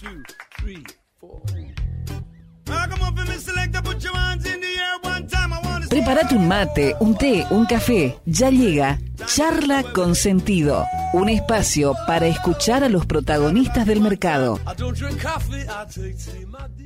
two, three, four. Prepárate un mate, un té, un café. Ya llega Charla con Sentido. Un espacio para escuchar a los protagonistas del mercado.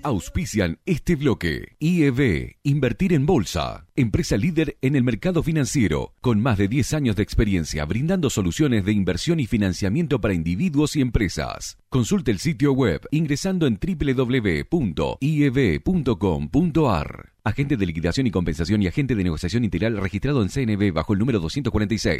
Auspician este bloque. IEB, Invertir en Bolsa. Empresa líder en el mercado financiero, con más de 10 años de experiencia brindando soluciones de inversión y financiamiento para individuos y empresas. Consulte el sitio web ingresando en www.ieb.com.ar. Agente de liquidación y compensación y agente de negociación integral registrado en CNB bajo el número 246.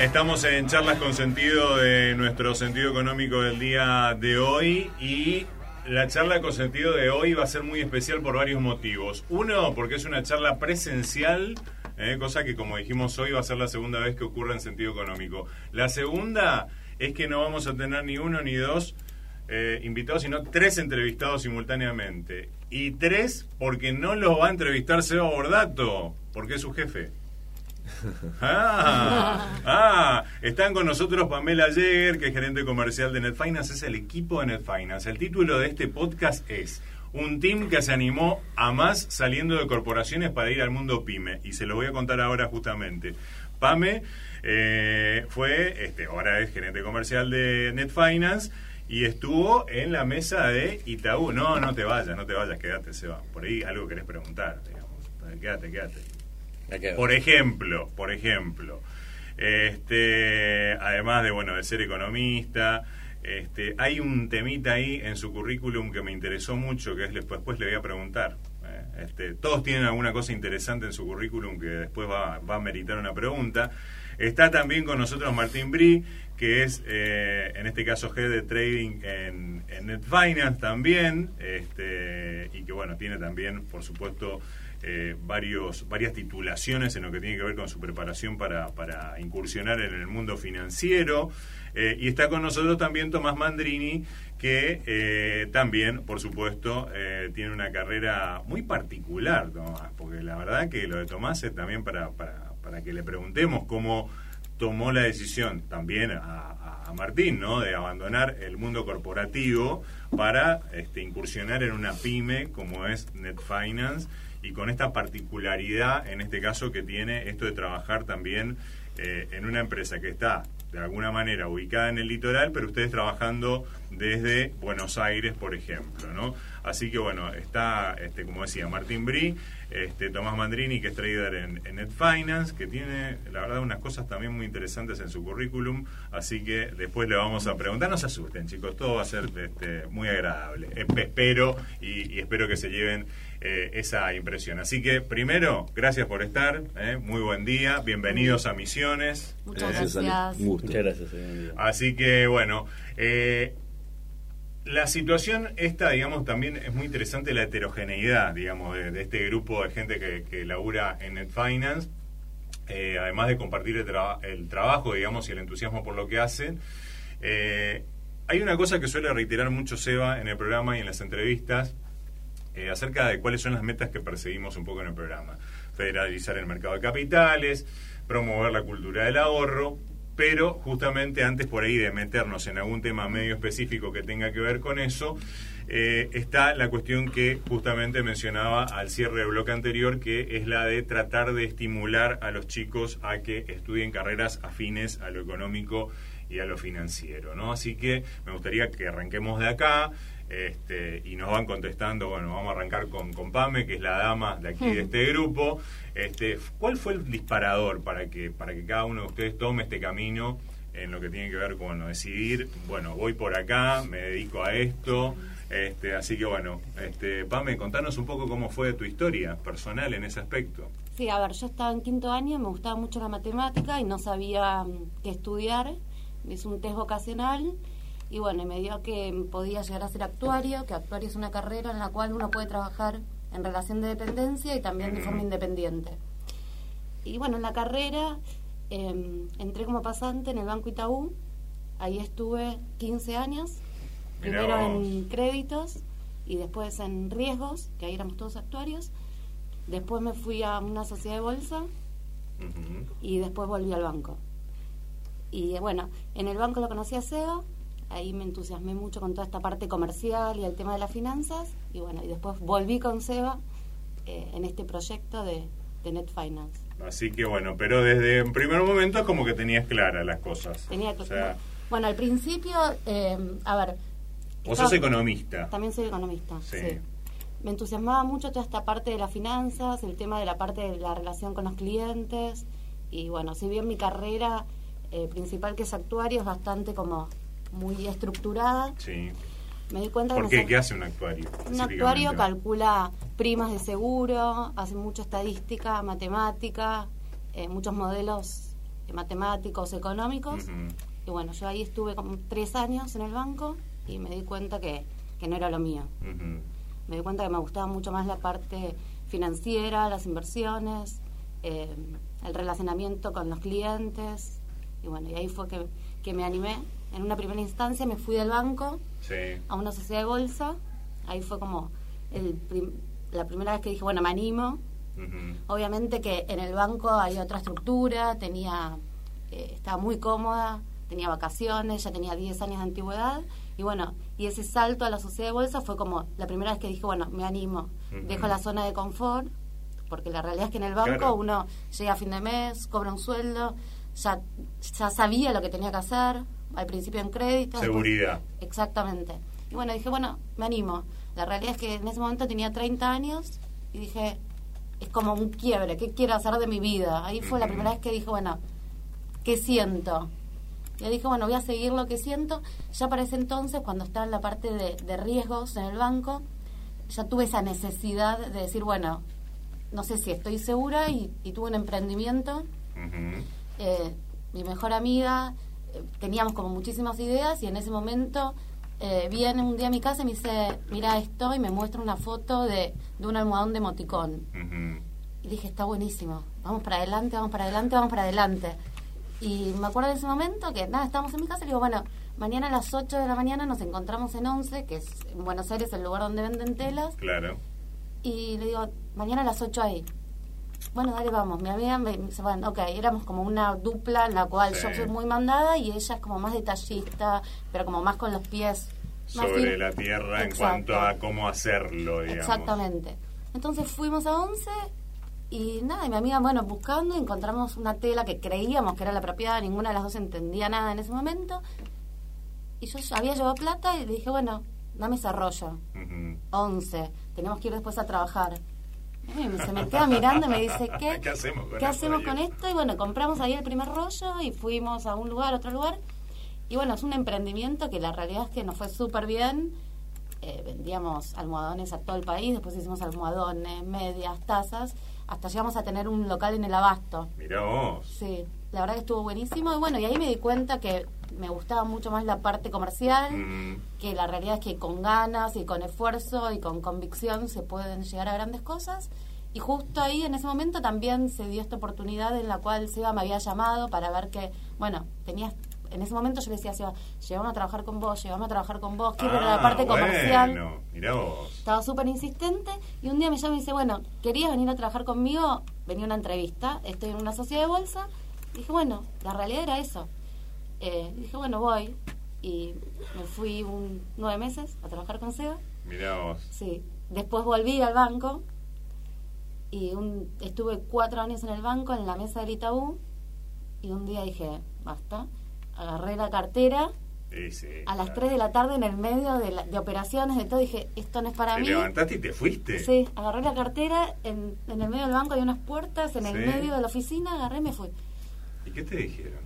Estamos en charlas con sentido de nuestro sentido económico del día de hoy y la charla con sentido de hoy va a ser muy especial por varios motivos. Uno, porque es una charla presencial, eh, cosa que como dijimos hoy va a ser la segunda vez que ocurre en sentido económico. La segunda es que no vamos a tener ni uno ni dos eh, invitados, sino tres entrevistados simultáneamente. Y tres porque no los va a entrevistar Seba Bordato, porque es su jefe. Ah, ah, están con nosotros Pamela Jäger, que es gerente comercial de NetFinance, es el equipo de NetFinance. El título de este podcast es Un team que se animó a más saliendo de corporaciones para ir al mundo pyme. Y se lo voy a contar ahora justamente. Pame eh, fue, este, ahora es gerente comercial de NetFinance y estuvo en la mesa de Itaú. No, no te vayas, no te vayas, quédate, Seba. Por ahí algo querés preguntar, digamos. Quédate, quédate. Por ejemplo, por ejemplo, este, además de bueno de ser economista, este, hay un temita ahí en su currículum que me interesó mucho, que es después, después le voy a preguntar. eh, Este, todos tienen alguna cosa interesante en su currículum que después va, va a meritar una pregunta. Está también con nosotros Martín Bri, que es eh, en este caso head de trading en, en NetFinance también, este, y que bueno, tiene también, por supuesto, eh, varios, varias titulaciones en lo que tiene que ver con su preparación para, para incursionar en el mundo financiero. Eh, y está con nosotros también Tomás Mandrini, que eh, también, por supuesto, tiene una carrera muy particular, Tomás, porque la verdad que lo de Tomás es también para, para, para que le preguntemos cómo tomó la decisión también a, a- Martín, ¿no? De abandonar el mundo corporativo para este, incursionar en una pyme como es NetFinance y con esta particularidad, en este caso, que tiene esto de trabajar también eh, en una empresa que está de alguna manera ubicada en el litoral, pero ustedes trabajando desde Buenos Aires, por ejemplo, ¿no? Así que bueno, está, este, como decía, Martín Bri, este, Tomás Mandrini, que es trader en, en NetFinance, que tiene, la verdad, unas cosas también muy interesantes en su currículum, así que después le vamos a preguntar, no se asusten, chicos, todo va a ser este, muy agradable, Espe- espero y espero que se lleven eh, esa impresión. Así que primero, gracias por estar, eh, muy buen día, bienvenidos a Misiones. Muchas Eh, gracias. Un gusto. Muchas gracias. eh. Así que bueno, eh, la situación esta, digamos, también es muy interesante la heterogeneidad, digamos, de, de este grupo de gente que, que labura en NetFinance, eh, además de compartir el, traba- el trabajo, digamos, y el entusiasmo por lo que hacen. Eh, hay una cosa que suele reiterar mucho Seba en el programa y en las entrevistas, eh, acerca de cuáles son las metas que perseguimos un poco en el programa. Federalizar el mercado de capitales, promover la cultura del ahorro, pero justamente antes por ahí de meternos en algún tema medio específico que tenga que ver con eso, eh, está la cuestión que justamente mencionaba al cierre del bloque anterior, que es la de tratar de estimular a los chicos a que estudien carreras afines a lo económico y a lo financiero, ¿no? Así que me gustaría que arranquemos de acá, este, y nos van contestando, bueno, vamos a arrancar con, con Pame, que es la dama de aquí de este grupo. Este, ¿Cuál fue el disparador para que, para que cada uno de ustedes tome este camino en lo que tiene que ver con bueno, decidir, bueno, voy por acá, me dedico a esto. Este, así que bueno, este, Pame, contanos un poco cómo fue tu historia personal en ese aspecto. Sí, a ver, yo estaba en quinto año, me gustaba mucho la matemática y no sabía mm, qué estudiar. Hice un test vocacional y bueno, me dio que podía llegar a ser actuario, que actuario es una carrera en la cual uno puede trabajar en relación de dependencia y también de forma independiente. Y bueno, en la carrera em, entré como pasante en el Banco Itaú, ahí estuve 15 años, Mirá primero vos. en créditos y después en riesgos, que ahí éramos todos actuarios. Después me fui a una sociedad de bolsa y después volví al banco. Y bueno, en el banco lo conocí a Seba, ahí me entusiasmé mucho con toda esta parte comercial y el tema de las finanzas, y bueno, y después volví con Seba eh, en este proyecto de, de Net Finance. Así que bueno, pero desde un primer momento es como que tenías claras las cosas. Tenía que, O sea, bueno, al principio, eh, a ver... vos estaba- sos economista. También soy economista, Sí. sí. Me entusiasmaba mucho toda esta parte de las finanzas, el tema de la parte de la relación con los clientes. Y bueno, si bien mi carrera eh, principal, que es actuario, es bastante como muy estructurada, Sí. me di cuenta ¿Por qué? ¿Qué hace un actuario? un actuario calcula primas de seguro, hace mucha estadística, matemática, eh, muchos modelos matemáticos, económicos. Y bueno, yo ahí estuve como tres años en el banco y me di cuenta que, que no era lo mío. Me di cuenta que me gustaba mucho más la parte financiera, las inversiones, eh, el relacionamiento con los clientes. Y bueno, y ahí fue que, que me animé. En una primera instancia me fui del banco Sí. a una sociedad de bolsa. Ahí fue como el prim- la primera vez que dije, bueno, me animo. Obviamente que en el banco hay otra estructura, tenía, eh, estaba muy cómoda, tenía vacaciones, ya tenía 10 años de antigüedad. Y bueno, y ese salto a la sociedad de bolsa fue como la primera vez que dije, bueno, me animo, dejo la zona de confort, porque la realidad es que en el banco Claro. uno llega a fin de mes, cobra un sueldo, ya, ya sabía lo que tenía que hacer, al principio en crédito. después- Seguridad. Exactamente. Y bueno, dije, bueno, me animo. La realidad es que en ese momento tenía 30 años y dije, es como un quiebre, ¿qué quiero hacer de mi vida? Ahí fue la primera vez que dije, bueno, ¿qué siento? Y dije, bueno, voy a seguir lo que siento. Ya para ese entonces, cuando estaba en la parte de, de riesgos en el banco, ya tuve esa necesidad de decir, bueno, no sé si estoy segura y, y tuve un emprendimiento eh, mi mejor amiga, teníamos como muchísimas ideas y en ese momento eh, viene un día a mi casa y me dice, mira esto y me muestra una foto de, de un almohadón de emoticón. Ujú. Y dije, está buenísimo, vamos para adelante, vamos para adelante, vamos para adelante. Y me acuerdo de ese momento que nada, estábamos en mi casa y digo, bueno, mañana a las 8 de la mañana nos encontramos en 11, que es en Buenos Aires el lugar donde venden telas, Claro. y le digo, mañana a las 8 ahí. Bueno, dale, vamos. Mi amiga me dice, bueno, ok, éramos como una dupla en la cual Sí. yo soy muy mandada y ella es como más detallista, pero como más con los pies. Sobre la tierra en cuanto a cómo hacerlo, digamos. Exactamente. Entonces fuimos a 11 y nada, y mi amiga, bueno, buscando, encontramos una tela que creíamos que era la propiedad, ninguna de las dos entendía nada en ese momento. Y yo había llevado plata y le dije, bueno, dame ese rollo. Ujú. 11, tenemos que ir después a trabajar. Y se me queda mirando y me dice, ¿qué? ¿Qué hacemos con ¿Qué esto, hacemos con esto? Y bueno, compramos ahí el primer rollo y fuimos a un lugar, otro lugar. Y bueno, es un emprendimiento que la realidad es que nos fue súper bien. Eh, vendíamos almohadones a todo el país, después hicimos almohadones, medias, tazas, hasta llegamos a tener un local en el abasto. Mirá vos. Sí, la verdad que estuvo buenísimo. Y bueno, y ahí me di cuenta que me gustaba mucho más la parte comercial Mm, que la realidad es que con ganas y con esfuerzo y con convicción se pueden llegar a grandes cosas. Y justo ahí, en ese momento, también se dio esta oportunidad en la cual Seba me había llamado para ver que, bueno, tenías... En ese momento yo le decía a Seba, llévame a trabajar con vos, llévame a trabajar con vos, quiero ah, la parte comercial. Bueno, mirá vos. Estaba súper insistente y un día me llama y dice, bueno, ¿querías venir a trabajar conmigo? Venía una entrevista, estoy en una sociedad de bolsa. dije, bueno, la realidad era eso. Eh, dije, bueno, voy. Y me fui un nueve meses a trabajar con Seba. Mirá vos. Sí. Después volví al banco y un, estuve cuatro años en el banco, en la mesa del Itaú. Y un día dije, basta. Agarré la cartera Sí, sí, a las claro. 3 de la tarde en el medio de, la- de operaciones, de todo. Dije, esto no es para Te mí. levantaste y te fuiste. Sí, agarré la cartera, en, en el medio del banco hay unas puertas, en el medio de la oficina, agarré y me fui. ¿Y qué te dijeron?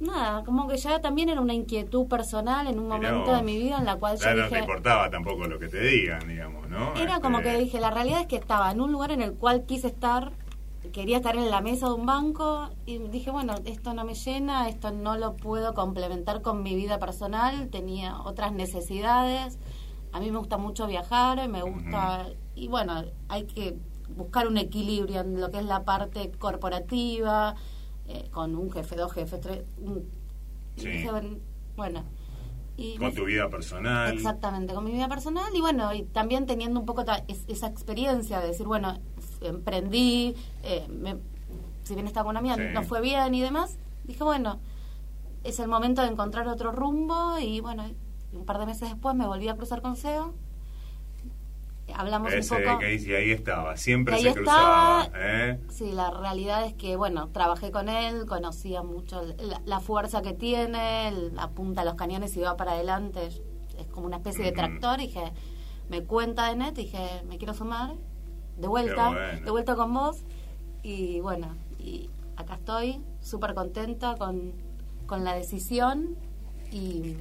Nada, como que ya también era una inquietud personal en un momento vos. de mi vida en la cual yo Claro, no te dije... importaba tampoco lo que te digan, digamos, ¿no? Era como Este, que dije, la realidad es que estaba en un lugar en el cual quise estar, quería estar en la mesa de un banco y dije, bueno, esto no me llena, esto no lo puedo complementar con mi vida personal, tenía otras necesidades, a mí me gusta mucho viajar, me gusta, y bueno, hay que buscar un equilibrio en lo que es la parte corporativa, eh, con un jefe, dos jefes, tres, un- y Sí. bueno, y Con tu vida personal. Exactamente, con mi vida personal y bueno, y también teniendo un poco ta- es- esa experiencia de decir, bueno, emprendí, eh, me- si bien estaba con una amiga, Sí. no fue bien y demás, dije, bueno, es el momento de encontrar otro rumbo y bueno, un par de meses después me volví a cruzar con SEO, hablamos Ese un poco... que y ahí estaba, siempre ahí se cruzaba. ¿eh? Sí, la realidad es que, bueno, trabajé con él, conocía mucho la, la fuerza que tiene, el- apunta a los cañones y va para adelante, es, como una especie de tractor, y dije, me cuenta de net, dije, me quiero sumar, de vuelta, bueno. de vuelta con vos, y bueno, y acá estoy, súper contenta con, con la decisión, y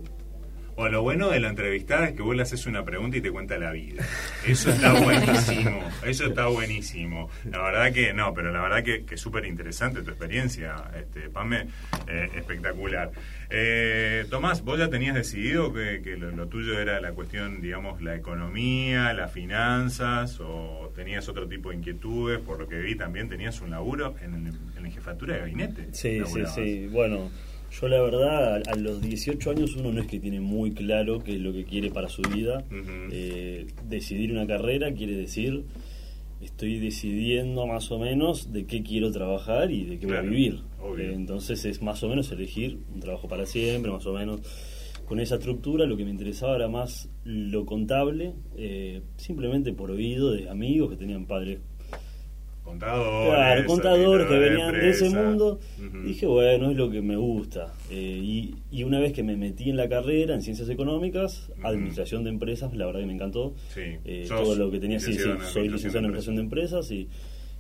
O lo bueno de la entrevistada es que vos le haces una pregunta y te cuenta la vida. Eso está buenísimo. Eso está buenísimo. La verdad que no, pero la verdad que, que es súper interesante tu experiencia, este, Pame, eh, espectacular. Eh, Tomás, vos ya tenías decidido que, que lo, lo tuyo era la cuestión, digamos, la economía, las finanzas, o tenías otro tipo de inquietudes, por lo que vi también tenías un laburo en, la jefatura de gabinete. Sí, sí, sí. Bueno, yo la verdad, a, los 18 años uno no es que tiene muy claro qué es lo que quiere para su vida. Eh, decidir una carrera quiere decir, estoy decidiendo más o menos de qué quiero trabajar y de qué Claro, voy a vivir. Eh, entonces es más o menos elegir un trabajo para siempre, más o menos. Con esa estructura lo que me interesaba era más lo contable, eh, simplemente por oído de amigos que tenían padres Contadores. Claro, contadores que venían de ese mundo. Dije, bueno, es lo que me gusta. Eh, y, y una vez que me metí en la carrera, en ciencias económicas, administración de empresas, la verdad que me encantó. Sí. Eh, todo lo que tenía, sí, sí, soy licenciado en administración de empresas y,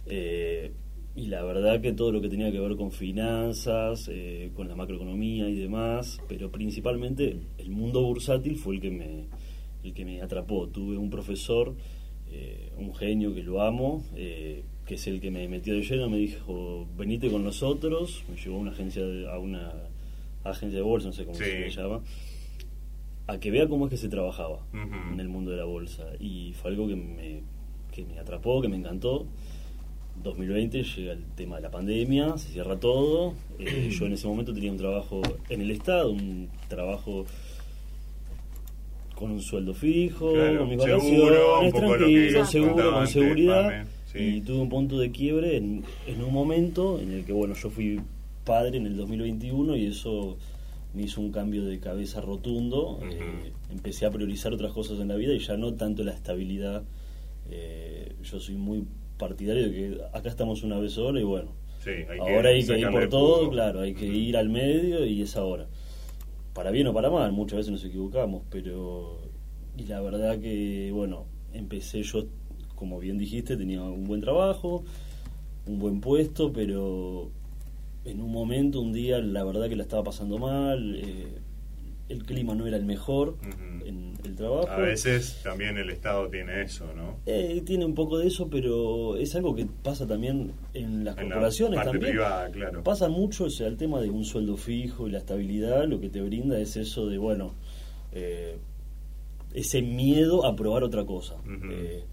eh, y la verdad que todo lo que tenía que ver con finanzas, con la macroeconomía y demás, pero principalmente el mundo bursátil fue el que me, el que me atrapó. Tuve un profesor, un genio que lo amo, que es el que me metió de lleno, me dijo, venite con nosotros, me llevó a una agencia de, a una agencia de bolsa, no sé cómo Sí. se llama, a que vea cómo es que se trabajaba en el mundo de la bolsa. Y fue algo que me, que me atrapó, que me encantó. 2020 llega el tema de la pandemia, se cierra todo. Eh, yo en ese momento tenía un trabajo en el Estado, un trabajo con un sueldo fijo, Claro, con mis seguro, un poco lo que seguro, con seguridad. Sí. Y tuve un punto de quiebre en, en un momento en el que, bueno, yo fui padre en el 2021 y eso me hizo un cambio de cabeza rotundo. Eh, empecé a priorizar otras cosas en la vida y ya no tanto la estabilidad. Eh, yo soy muy partidario de que acá estamos una vez sola y bueno, Sí, hay que ahora hay que ir por todo, claro, hay que ir al medio y es ahora. Para bien o para mal, muchas veces nos equivocamos, pero... Y la verdad que, bueno, empecé yo, como bien dijiste, tenía un buen trabajo, un buen puesto, pero en un momento, un día, la verdad que la estaba pasando mal, eh, el clima no era el mejor en el trabajo. A veces también el Estado tiene eso, ¿no? Eh, tiene un poco de eso, pero es algo que pasa también en las En la corporaciones parte también. privada, claro. Pasa mucho o sea, el tema de un sueldo fijo y la estabilidad, lo que te brinda es eso de, bueno, eh, ese miedo a probar otra cosa. Eh,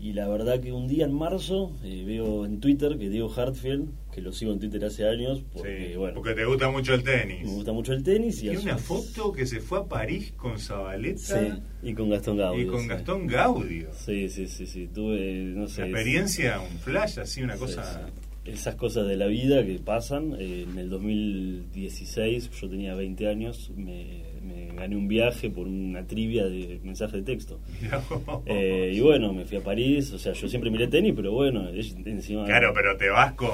y la verdad que un día en marzo eh, veo en Twitter que Diego Hartfield, que lo sigo en Twitter hace años, porque, Sí, bueno, porque te gusta mucho el tenis. me gusta mucho el tenis y, Tiene una foto que se fue a París con Zabaleta Sí, y con Gastón Gaudio. y con sí. Gastón Gaudio. Sí, sí, sí, sí, tuve, no sé. Una experiencia, un flash, así, una cosa... Esas cosas de la vida que pasan. eh, en el 2016, yo tenía 20 años, me gané un viaje por una trivia de mensaje de texto. Eh, y bueno, me fui a París, o sea, yo siempre miré tenis, pero bueno, encima... Claro, pero te vas con...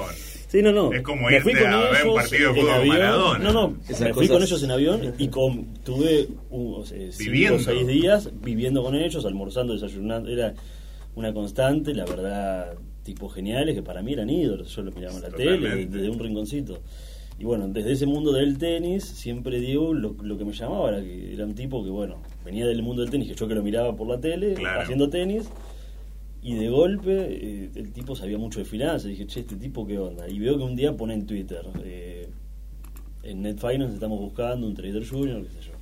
Sí, no, no. Es como Me fui irte con a ver un partido de fútbol. Maradona. No, no, Esas me fui cosas- con ellos en avión y con, tuve un, o sea, cinco Viviendo. o seis días viviendo con ellos, almorzando, desayunando. Era una constante, la verdad, tipos geniales que para mí eran ídolos. Yo los miraba en la tele Totalmente. desde un rinconcito. Y bueno, desde ese mundo del tenis, siempre Diego lo, lo que me llamaba era que era un tipo que, bueno, venía del mundo del tenis, que yo que lo miraba por la tele, Claro. haciendo tenis, y de golpe eh, el tipo sabía mucho de finanzas. Y dije, che, este tipo, ¿qué onda? Y veo que un día pone en Twitter, eh, en Net Finance estamos buscando un trader junior, qué sé yo.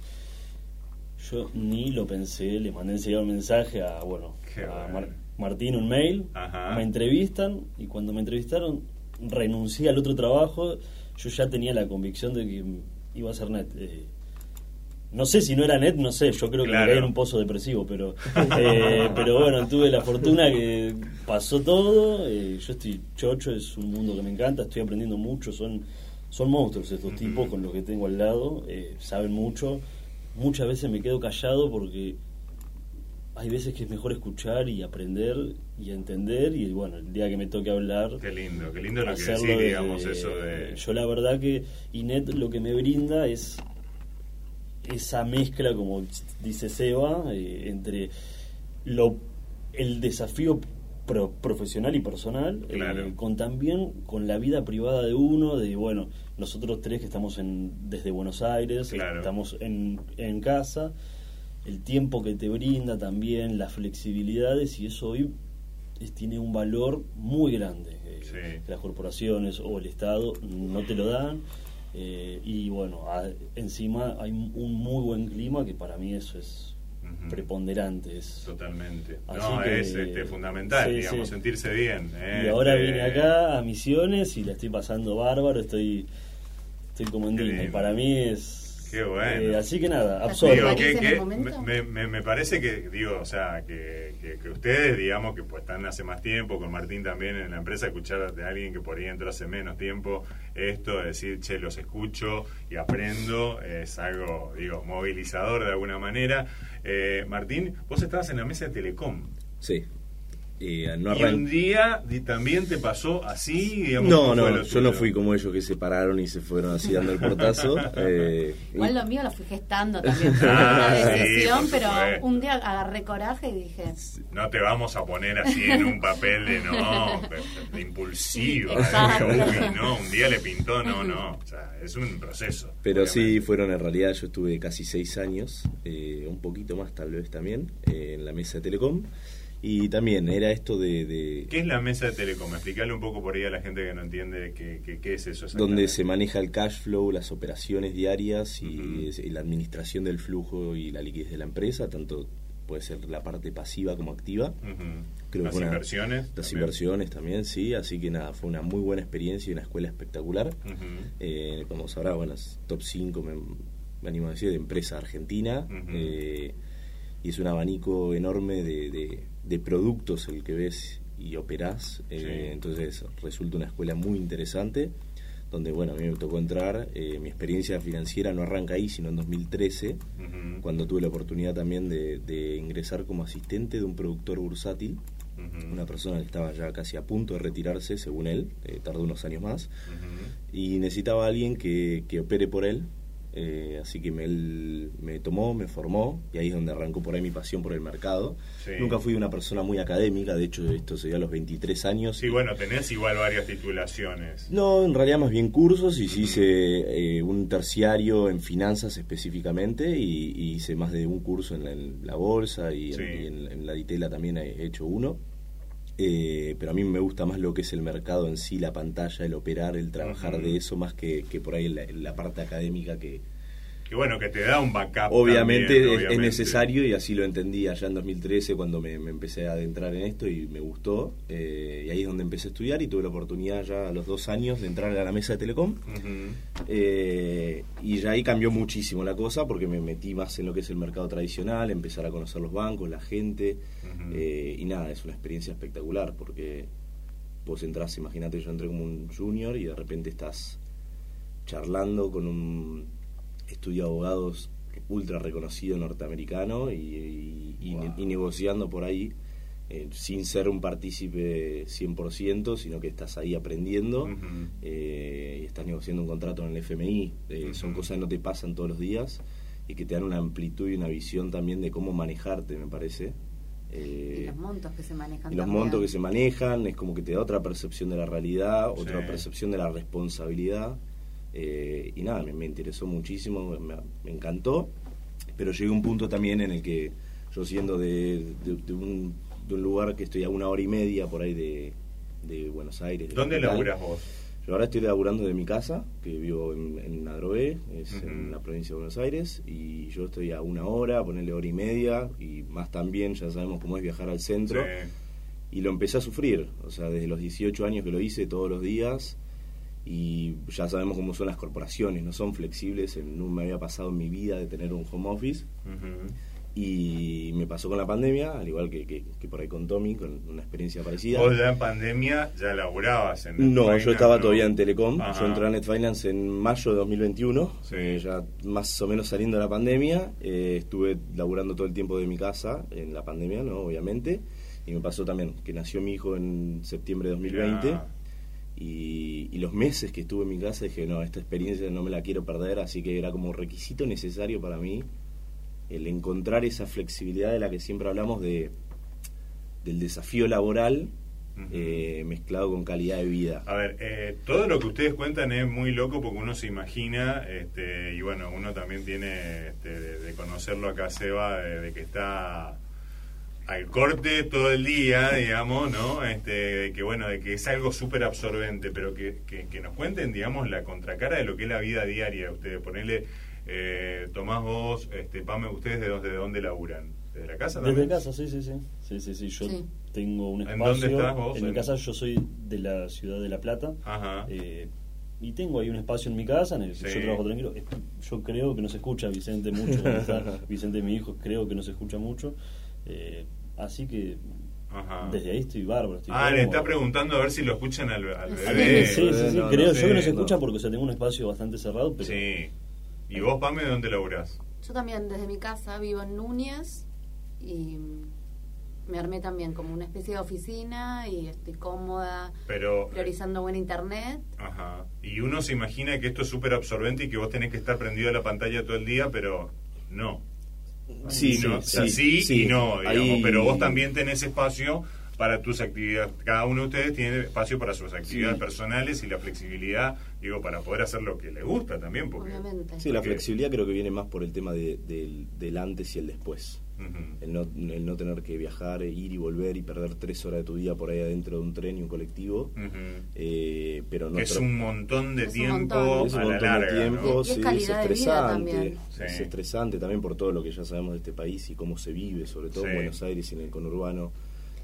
Yo ni lo pensé, le mandé enseguida un mensaje a, bueno, Qué a. Mar- Martín, un mail, Ajá. me entrevistan y cuando me entrevistaron renuncié al otro trabajo, yo ya tenía la convicción de que iba a ser net. Eh, no sé si no era net, no sé, yo creo que Claro. me caí en un pozo depresivo, pero eh, pero bueno, tuve la fortuna que pasó todo, eh, yo estoy chocho, es un mundo que me encanta, estoy aprendiendo mucho, son, son monstruos estos tipos con los que tengo al lado, eh, saben mucho, muchas veces me quedo callado porque hay veces que es mejor escuchar y aprender y entender y bueno, el día que me toque hablar Qué lindo, qué lindo lo que decís, digamos, eso de... Yo la verdad que Inet lo que me brinda es esa mezcla, como dice Seba, eh, entre lo el desafío pro- profesional y personal, eh, Claro. con también con la vida privada de uno, de bueno, nosotros tres que estamos en, desde Buenos Aires, Claro. estamos en, en casa, el tiempo que te brinda también, las flexibilidades, y eso hoy es- tiene un valor muy grande. eh, Sí. Las corporaciones o el Estado no te lo dan. eh, y bueno, a- encima hay un muy buen clima que para mí eso es preponderante. Es, Totalmente. Así no, que- es este, fundamental, sí, digamos, sí. sentirse bien. ¿eh? y ahora Este, vine acá a Misiones y la estoy pasando bárbaro, estoy, estoy como en Disney. Para mí es... Qué bueno. eh, así que nada, ¿Estás absorbe. Digo, París que, en que el momento? me, me- me parece que, digo, o sea, que, que- que ustedes, digamos, que pues están hace más tiempo, con Martín también en la empresa, escuchar de alguien que por ahí entró hace menos tiempo, esto, de decir, che, los escucho y aprendo, es algo, digo, movilizador de alguna manera. Eh, Martín, vos estabas en la mesa de Telecom. Sí. Y, eh, no y arran- un día también te pasó así, digamos. No, ¿cómo fue no, yo no fui como ellos que se pararon y se fueron así dando el portazo. eh, y- Igual lo mío lo fui gestando también. Ah, una sí, decisión, por pero un día agarré coraje y dije, No te vamos a poner así en un papel de no, de, uy, no, un día le pintó, no, no. O sea, es un proceso. Pero sí, obviamente. fueron en realidad, yo estuve casi seis años, eh, un poquito más tal vez también, eh, en la mesa de Telecom. Y también era esto de, de ¿Qué es la mesa de Telecom? Explicarle un poco por ahí a la gente que no entiende qué, qué, qué es eso. donde se maneja el cash flow, las operaciones diarias y, la administración del flujo y la liquidez de la empresa, tanto puede ser la parte pasiva como activa. Ujú. Creo que Las una- inversiones. Las también. inversiones también, sí, así que nada, fue una muy buena experiencia y una escuela espectacular. Eh, como sabrá, bueno, top 5, me, me animo a decir, de empresa argentina. Eh, y es un abanico enorme de, de- de productos el que ves y operás. eh. Entonces resulta una escuela muy interesante, donde, bueno, a mí me tocó entrar. eh, mi experiencia financiera no arranca ahí, sino en 2013, Ujú. cuando tuve la oportunidad también de, de ingresar como asistente de un productor bursátil una persona que estaba ya casi a punto de retirarse, según él, eh, tardó unos años más, y necesitaba a alguien que, que opere por él, eh, así que me, él me tomó, me formó, y ahí es donde arrancó por ahí mi pasión por el mercado. Sí. Nunca fui una persona muy académica, de hecho esto se dio a los 23 años. Sí, bueno, tenés igual varias titulaciones. No, en realidad más bien cursos y sí hice eh, un terciario en finanzas específicamente y, y hice más de un curso en la, en la bolsa y, en- Sí. y en, en la ditela también he hecho uno. Eh, pero a mí me gusta más lo que es el mercado en sí, la pantalla, el operar, el trabajar de eso, más que, que por ahí en la, la parte académica que Que bueno, que te da un backup. obviamente, también, es- es, obviamente. necesario y así lo entendí allá en 2013 cuando me, me empecé a adentrar en esto y me gustó. eh, y ahí es donde empecé a estudiar y tuve la oportunidad ya a los dos años de entrar a la mesa de Telecom. Eh, y ya ahí cambió muchísimo la cosa porque me metí más en lo que es el mercado tradicional, empezar a conocer los bancos, la gente. Eh, y nada, es una experiencia espectacular porque vos entras, imagínate, yo entré como un junior y de repente estás charlando con un estudio abogados ultra reconocido norteamericano y, y- y- Wow. y negociando por ahí. eh, sin ser un partícipe 100%, sino que estás ahí aprendiendo eh, y estás negociando un contrato en el FMI. Eh, Son Ujú. cosas que no te pasan todos los días y que te dan una amplitud y una visión también de cómo manejarte, me parece. Eh, y los montos que se manejan. y los también. montos que se manejan, es como que te da otra percepción de la realidad, otra percepción de la responsabilidad. Eh, y nada, me, me interesó muchísimo, me, me encantó, pero llegué a un punto también en el que yo siendo de, de- de un, de un lugar que estoy a una hora y media por ahí de, Buenos Aires. de ¿Dónde capital. laburas vos? Yo ahora estoy laburando de mi casa, que vivo en, en Adrogué, es en la provincia de Buenos Aires, y yo estoy a una hora, ponerle hora y media, y más también, ya sabemos cómo es viajar al centro, Sí. y lo empecé a sufrir, o sea, desde los 18 años que lo hice todos los días, y ya sabemos cómo son las corporaciones, no son flexibles, no me había pasado en mi vida de tener un home office, Ujú. y me pasó con la pandemia, al igual que, que- que por ahí con Tommy, con una experiencia parecida. Vos ya en pandemia ya laburabas en No, Netfinance, yo estaba ¿no? todavía en Telecom. Ajá. Yo entré a NetFinance en mayo de 2021, Sí. eh, ya más o menos saliendo de la pandemia. Eh, estuve laburando todo el tiempo de mi casa en la pandemia, ¿no? Obviamente. Y me pasó también que nació mi hijo en septiembre de 2020. Mirá. Y, y los meses que estuve en mi casa dije, no, esta experiencia no me la quiero perder. Así que era como requisito necesario para mí el encontrar esa flexibilidad de la que siempre hablamos de del desafío laboral eh, mezclado con calidad de vida. A ver, eh, todo lo que ustedes cuentan es muy loco porque uno se imagina, este, y bueno, uno también tiene este, de, de conocerlo acá, Seba, de, de que está al corte todo el día, digamos, ¿no? Este, que bueno, de que es algo súper absorbente, pero que, que, que nos cuenten, digamos, la contracara de lo que es la vida diaria. Ustedes, ponele, eh, Tomás, vos, este, Pame, ¿ustedes de, dónde- de dónde laburan? ¿Desde la casa Desde también? casa, sí, sí, sí. Sí, sí, sí. Yo Sí. tengo un ¿En espacio. dónde estás vos? En mi En- casa yo soy de la ciudad de La Plata. Ajá. eh, y tengo ahí un espacio en mi casa en el que Sí. yo trabajo tranquilo. Yo creo que no se escucha Vicente mucho. Vicente, mi hijo, creo que no se escucha mucho. Eh, así que Ajá. desde ahí estoy bárbaro. Estoy Ah, le está preguntando a ver si lo escuchan al, al Sí. bebé. Sí, sí, sí, no creo. sé, yo que no se no. escucha porque o sea, tengo un espacio bastante cerrado, pero Sí. ¿Y vos, Pame, de dónde laburás? Yo también desde mi casa vivo en Núñez y me armé también como una especie de oficina y estoy cómoda, Pero... priorizando buen internet. Ajá. Y uno se imagina que esto es súper absorbente y que vos tenés que estar prendido a la pantalla todo el día, pero no. Sí, no, o sí, sea, sí, sí, sí. y no, digamos. Ahí- Pero vos también tenés espacio para tus actividades. Cada uno de ustedes tiene espacio para sus actividades Sí. personales y la flexibilidad, digo, para poder hacer lo que le gusta también. Porque, Obviamente. Sí, la Porque- flexibilidad creo que viene más por el tema de- del antes y el después. El no, el no tener que viajar, e ir y volver y perder tres horas de tu día por ahí adentro de un tren y un colectivo. Eh, pero no es un montón de Es un tiempo montón. es un la montón larga. de tiempo, ¿no? Es sí, es estresante. también. Sí. Es estresante también por todo lo que ya sabemos de este país y cómo se vive, sobre todo Sí. en Buenos Aires y en el conurbano.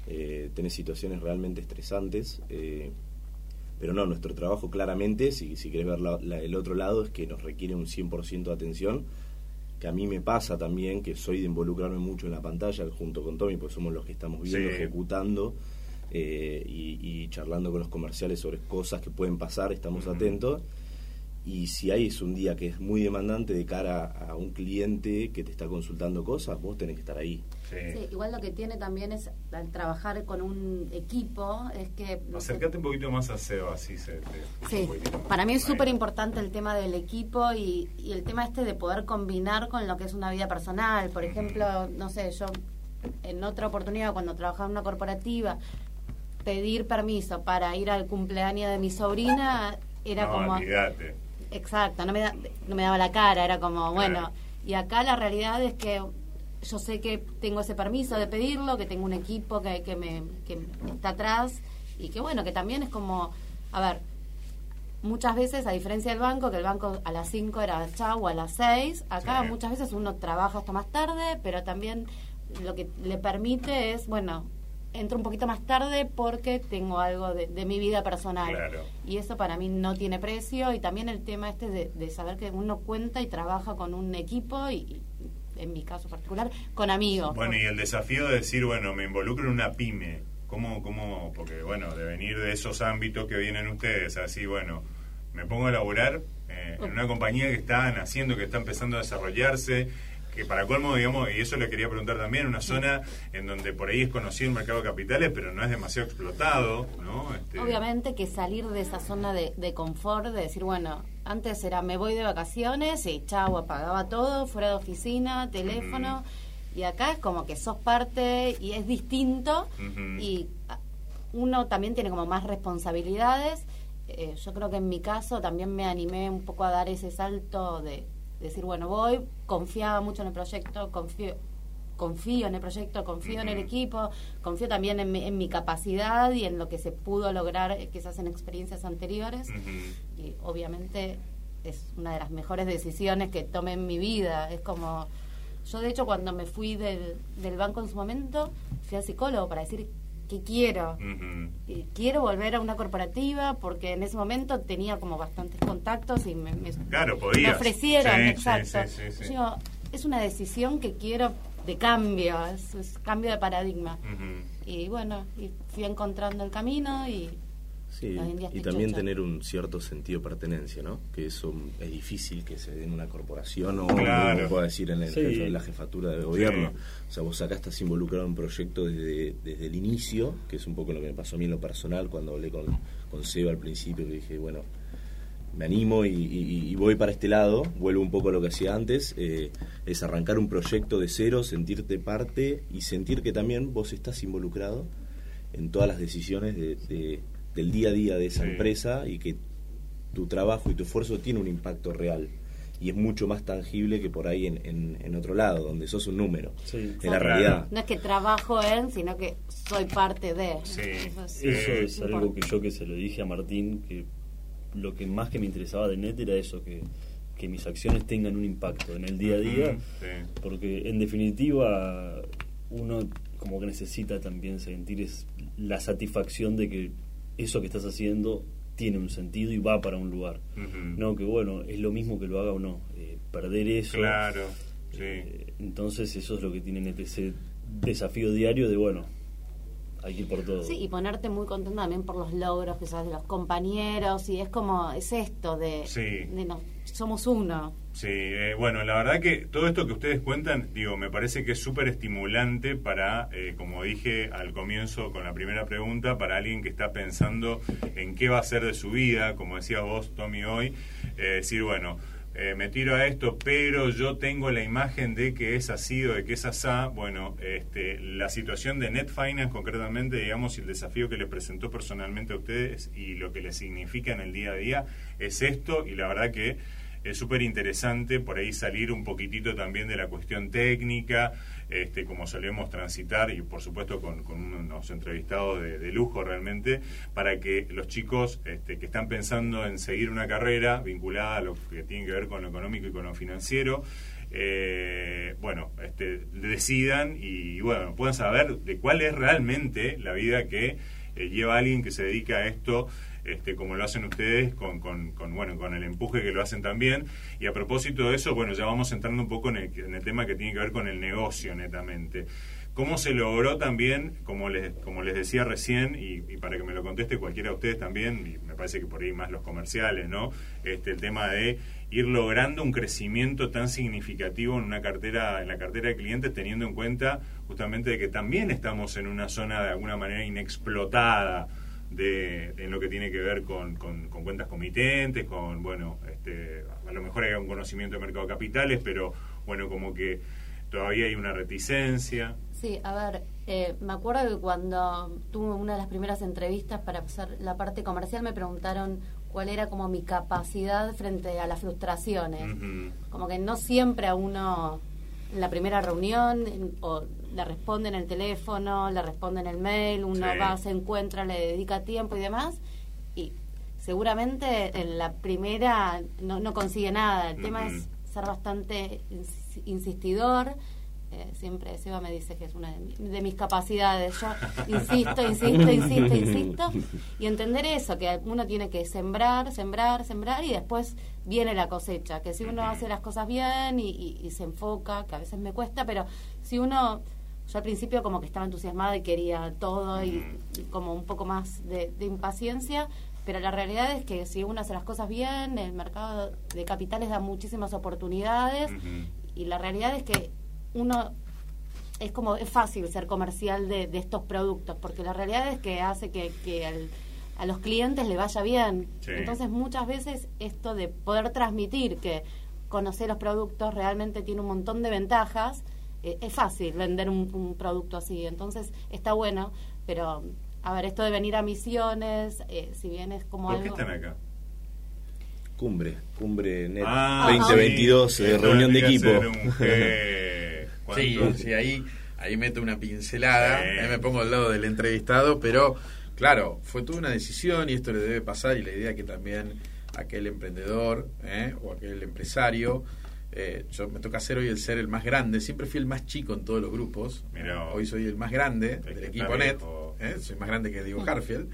Eh, tenés situaciones realmente estresantes. eh, pero no, nuestro trabajo claramente, si, si querés ver la- la- el otro lado, es que nos requiere un 100% de atención. Que a mí me pasa también, que soy de involucrarme mucho en la pantalla junto con Tommy, pues somos los que estamos viendo, Sí. ejecutando eh, y, y charlando con los comerciales sobre cosas que pueden pasar, estamos atentos. Y si hay es un día que es muy demandante de cara a un cliente que te está consultando cosas, vos tenés que estar ahí. Sí. Sí, igual lo que tiene también es al trabajar con un equipo es que Acércate un poquito más a Seba, así se te- Sí, para mí es súper importante el tema del equipo y, y el tema este de poder combinar con lo que es una vida personal. Por ejemplo, no sé, yo en otra oportunidad cuando trabajaba en una corporativa, pedir permiso para ir al cumpleaños de mi sobrina era no, como... olvídate. Exacto, no me, da- no me daba la cara, era como, bueno, Claro. y acá la realidad es que yo sé que tengo ese permiso de pedirlo, que tengo un equipo que, que, me, que está atrás y que bueno, que también es como, a ver, muchas veces, a diferencia del banco, que el banco a las 5 era chau, a las 6, acá Sí. muchas veces uno trabaja hasta más tarde, pero también lo que le permite es, bueno, entro un poquito más tarde porque tengo algo de, de mi vida personal. Claro. Y eso para mí no tiene precio y también el tema este de, de saber que uno cuenta y trabaja con un equipo y, y en mi caso particular, con amigos. Bueno, y el desafío de decir, bueno, me involucro en una pyme. ¿Cómo, cómo? Porque, bueno, de venir de esos ámbitos que vienen ustedes, así, bueno, me pongo a laburar eh, en una compañía que está naciendo, que está empezando a desarrollarse, que para colmo, digamos, y eso le quería preguntar también, una zona en donde por ahí es conocido el mercado de capitales, pero no es demasiado explotado, ¿no? Este, Obviamente que salir de esa zona de, de confort, de decir, bueno, antes era me voy de vacaciones y chau, apagaba todo, fuera de oficina, teléfono, y acá es como que sos parte y es distinto. Y ah, uno también tiene como más responsabilidades. eh, yo creo que en mi caso también me animé un poco a dar ese salto de decir, bueno, voy, confiaba mucho en el proyecto, confío confío en el proyecto, confío en el equipo, confío también en mi, en mi, capacidad y en lo que se pudo lograr quizás en experiencias anteriores. Y obviamente es una de las mejores decisiones que tomé en mi vida. Es como, yo de hecho cuando me fui del, del banco en su momento, fui al psicólogo para decir que quiero. y quiero volver a una corporativa porque en ese momento tenía como bastantes contactos y me, me, claro, ofrecieron, exacto. es una decisión que quiero de cambio, es, cambio de paradigma. Y bueno, y fui encontrando el camino y... Sí, y también tener un cierto sentido de pertenencia, ¿no? Que eso es difícil que se dé en una corporación o, como pueda decir, en, el la jefatura de gobierno. O sea, vos acá estás involucrado en un proyecto desde, desde el inicio, que es un poco lo que me pasó a mí en lo personal cuando hablé con, con Seba al principio, que dije, bueno, me animo y, voy para este lado, vuelvo un poco a lo que hacía antes, eh, es arrancar un proyecto de cero, sentirte parte y sentir que también vos estás involucrado en todas las decisiones de, del día a día de esa empresa y que tu trabajo y tu esfuerzo tiene un impacto real y es mucho más tangible que por ahí en, en, otro lado, donde sos un número, en la realidad. No es que trabajo en, sino que soy parte de. Eso es, algo que yo que se lo dije a Martín, que lo que más que me interesaba de Net era eso, que, que mis acciones tengan un impacto en el día a día, porque en definitiva uno como que necesita también sentir es la satisfacción de que eso que estás haciendo tiene un sentido y va para un lugar. No, que bueno, es lo mismo que lo haga o no. Eh, perder eso. Claro. Eh, entonces eso es lo que tiene ese desafío diario de, bueno, hay que ir por todo. Sí, y ponerte muy contento también por los logros que sabes de los compañeros y es como, es esto de, de no, somos uno. Sí, eh, bueno, la verdad que todo esto que ustedes cuentan, digo, me parece que es súper estimulante para, eh, como dije al comienzo con la primera pregunta, para alguien que está pensando en qué va a ser de su vida, como decías vos, Tommy, hoy, eh, decir, bueno, eh, me tiro a esto, pero yo tengo la imagen de que es así o de que es asá. Bueno, este, la situación de Net Finance concretamente, digamos, y el desafío que le presentó personalmente a ustedes y lo que le significa en el día a día es esto y la verdad que es súper interesante por ahí salir un poquitito también de la cuestión técnica, este, como solemos transitar y por supuesto con, unos entrevistados de, lujo realmente, para que los chicos este, que están pensando en seguir una carrera vinculada a lo que tiene que ver con lo económico y con lo financiero, eh, bueno, este, decidan y bueno, puedan saber de cuál es realmente la vida que eh, lleva alguien que se dedica a esto este, como lo hacen ustedes, con, con, bueno, con el empuje que lo hacen también. Y a propósito de eso, bueno, ya vamos entrando un poco en el, en el tema que tiene que ver con el negocio netamente. ¿Cómo se logró también, como les, como les decía recién, y, para que me lo conteste cualquiera de ustedes también, y me parece que por ahí más los comerciales, ¿no? Este, el tema de ir logrando un crecimiento tan significativo en una cartera, en la cartera de clientes, teniendo en cuenta justamente de que también estamos en una zona de alguna manera inexplotada de, en lo que tiene que ver con, con, cuentas comitentes, con, bueno, este, a lo mejor hay un conocimiento de mercado de capitales, pero bueno, como que todavía hay una reticencia. Sí, a ver, eh, me acuerdo que cuando tuve una de las primeras entrevistas para hacer la parte comercial me preguntaron cuál era como mi capacidad frente a las frustraciones. Como que no siempre a uno la primera reunión o le responde en el teléfono, le responde en el mail, uno va, se encuentra, le dedica tiempo y demás, y seguramente en la primera no, no consigue nada. El tema es ser bastante insistidor. Eh, siempre Seba me dice que es una de, mis capacidades. Yo insisto, insisto, insisto, insisto. Y entender eso, que uno tiene que sembrar, sembrar, sembrar y después viene la cosecha. Que si uno hace las cosas bien y se enfoca, que a veces me cuesta, pero si uno yo al principio como que estaba entusiasmada y quería todo y, como un poco más de, impaciencia, pero la realidad es que si uno hace las cosas bien, el mercado de capitales da muchísimas oportunidades y la realidad es que uno es como es fácil ser comercial de, estos productos porque la realidad es que hace que, a los clientes le vaya bien. Entonces muchas veces esto de poder transmitir que conocer los productos realmente tiene un montón de ventajas eh, es fácil vender un, producto así, entonces está bueno, pero a ver, esto de venir a misiones, eh, si bien es como ¿Por qué algo... están acá? Cumbre, cumbre net Ah, 2022, sí, de esto reunión de equipo. Sí, sí, ahí, ahí meto una pincelada, Sí. ahí me pongo al lado del entrevistado, pero claro, fue toda una decisión y esto le debe pasar y la idea que también aquel emprendedor ¿eh? o aquel empresario, eh, yo me toca ser hoy el ser el más grande, siempre fui el más chico en todos los grupos, Mirá vos. hoy soy el más grande del equipo NET. ¿eh? soy más grande que Diego Harfield.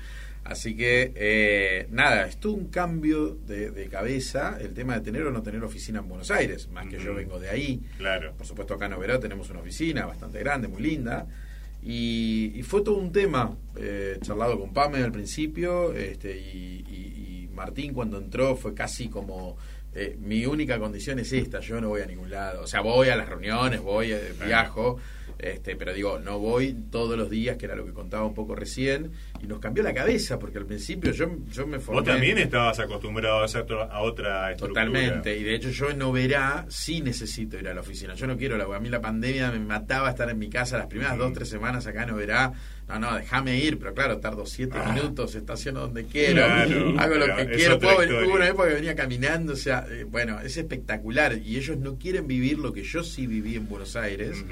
Así que, eh, nada, es todo un cambio de, de cabeza el tema de tener o no tener oficina en Buenos Aires, más que yo vengo de ahí. Claro. Por supuesto, acá en Oberá tenemos una oficina bastante grande, muy linda. Y, y fue todo un tema, eh, charlado con Pame al principio, este, y, y- y Martín cuando entró fue casi como, eh, mi única condición es esta, yo no voy a ningún lado. O sea, voy a las reuniones, voy, eh, viajo, este, pero digo, no voy todos los días, que era lo que contaba un poco recién, y nos cambió la cabeza, porque al principio yo, yo me formé... Vos también estabas acostumbrado a, otra estructura. Totalmente, y de hecho yo en Oberá sí necesito ir a la oficina. Yo no quiero, la, a mí la pandemia me mataba estar en mi casa las primeras dos, tres semanas acá en Oberá. No, no, déjame ir, pero claro, tardo siete Ah. minutos, estaciono donde quiero, Claro, hago lo que quiero. Puedo venir- hubo una época que venía caminando, o sea, eh, bueno, es espectacular. Y ellos no quieren vivir lo que yo sí viví en Buenos Aires,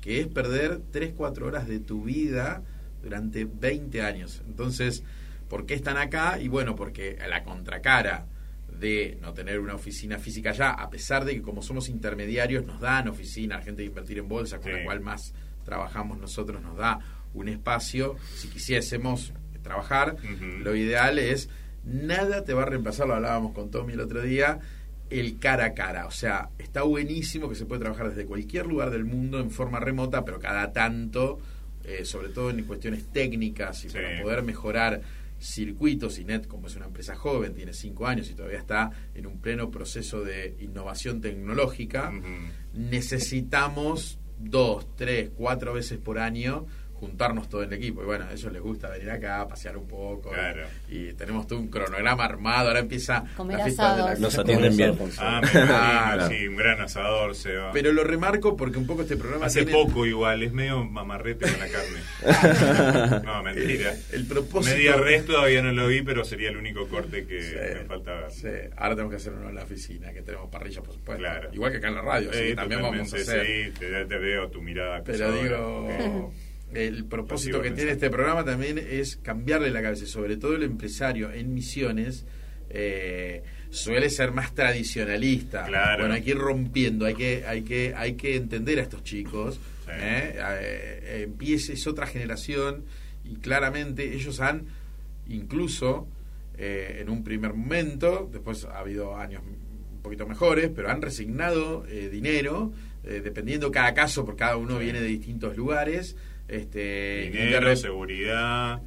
que es perder 3, 4 horas de tu vida durante 20 años. Entonces, ¿por qué están acá? Y bueno, porque a la contracara de no tener una oficina física allá, a pesar de que como somos intermediarios nos dan oficina, gente de invertir en bolsa, con Sí. la cual más trabajamos nosotros, nos da un espacio, si quisiésemos trabajar, lo ideal es, nada te va a reemplazar, lo hablábamos con Tommy el otro día, el cara a cara. O sea, está buenísimo que se puede trabajar desde cualquier lugar del mundo en forma remota, pero cada tanto, eh, sobre todo en cuestiones técnicas y Sí. para poder mejorar circuitos, y NET, como es una empresa joven, tiene cinco años y todavía está en un pleno proceso de innovación tecnológica, necesitamos dos, tres, cuatro veces por año juntarnos todo el equipo. Y bueno, a ellos les gusta venir acá, pasear un poco. Claro. Y tenemos todo un cronograma armado. Ahora empieza Comer la fiesta de la. Nos atienden bien. Ah, me imagino, Claro. sí, un gran asador se va. Pero lo remarco porque un poco este programa Hace tiene poco igual, es medio mamarrete con la carne. no, mentira. el, el propósito. Media res todavía no lo vi, pero sería el único corte que Sí, me falta ver. sí. Ahora tenemos que hacer uno en la oficina, que tenemos parrilla, por supuesto. Claro. Igual que acá en la radio, así Sí, que también vamos a hacer. sí, te, te veo tu mirada Pero digo. El propósito que tiene este programa también es cambiarle la cabeza, sobre todo el empresario en misiones. eh, suele ser más tradicionalista. Claro. Bueno, hay que ir rompiendo, hay que, hay que, hay que entender a estos chicos. Sí. ¿eh? Eh, empiece, es otra generación y claramente ellos han incluso eh, en un primer momento, después ha habido años un poquito mejores, pero han resignado eh, dinero, eh, dependiendo cada caso, porque cada uno Sí. viene de distintos lugares. Este, Dinero, re- seguridad,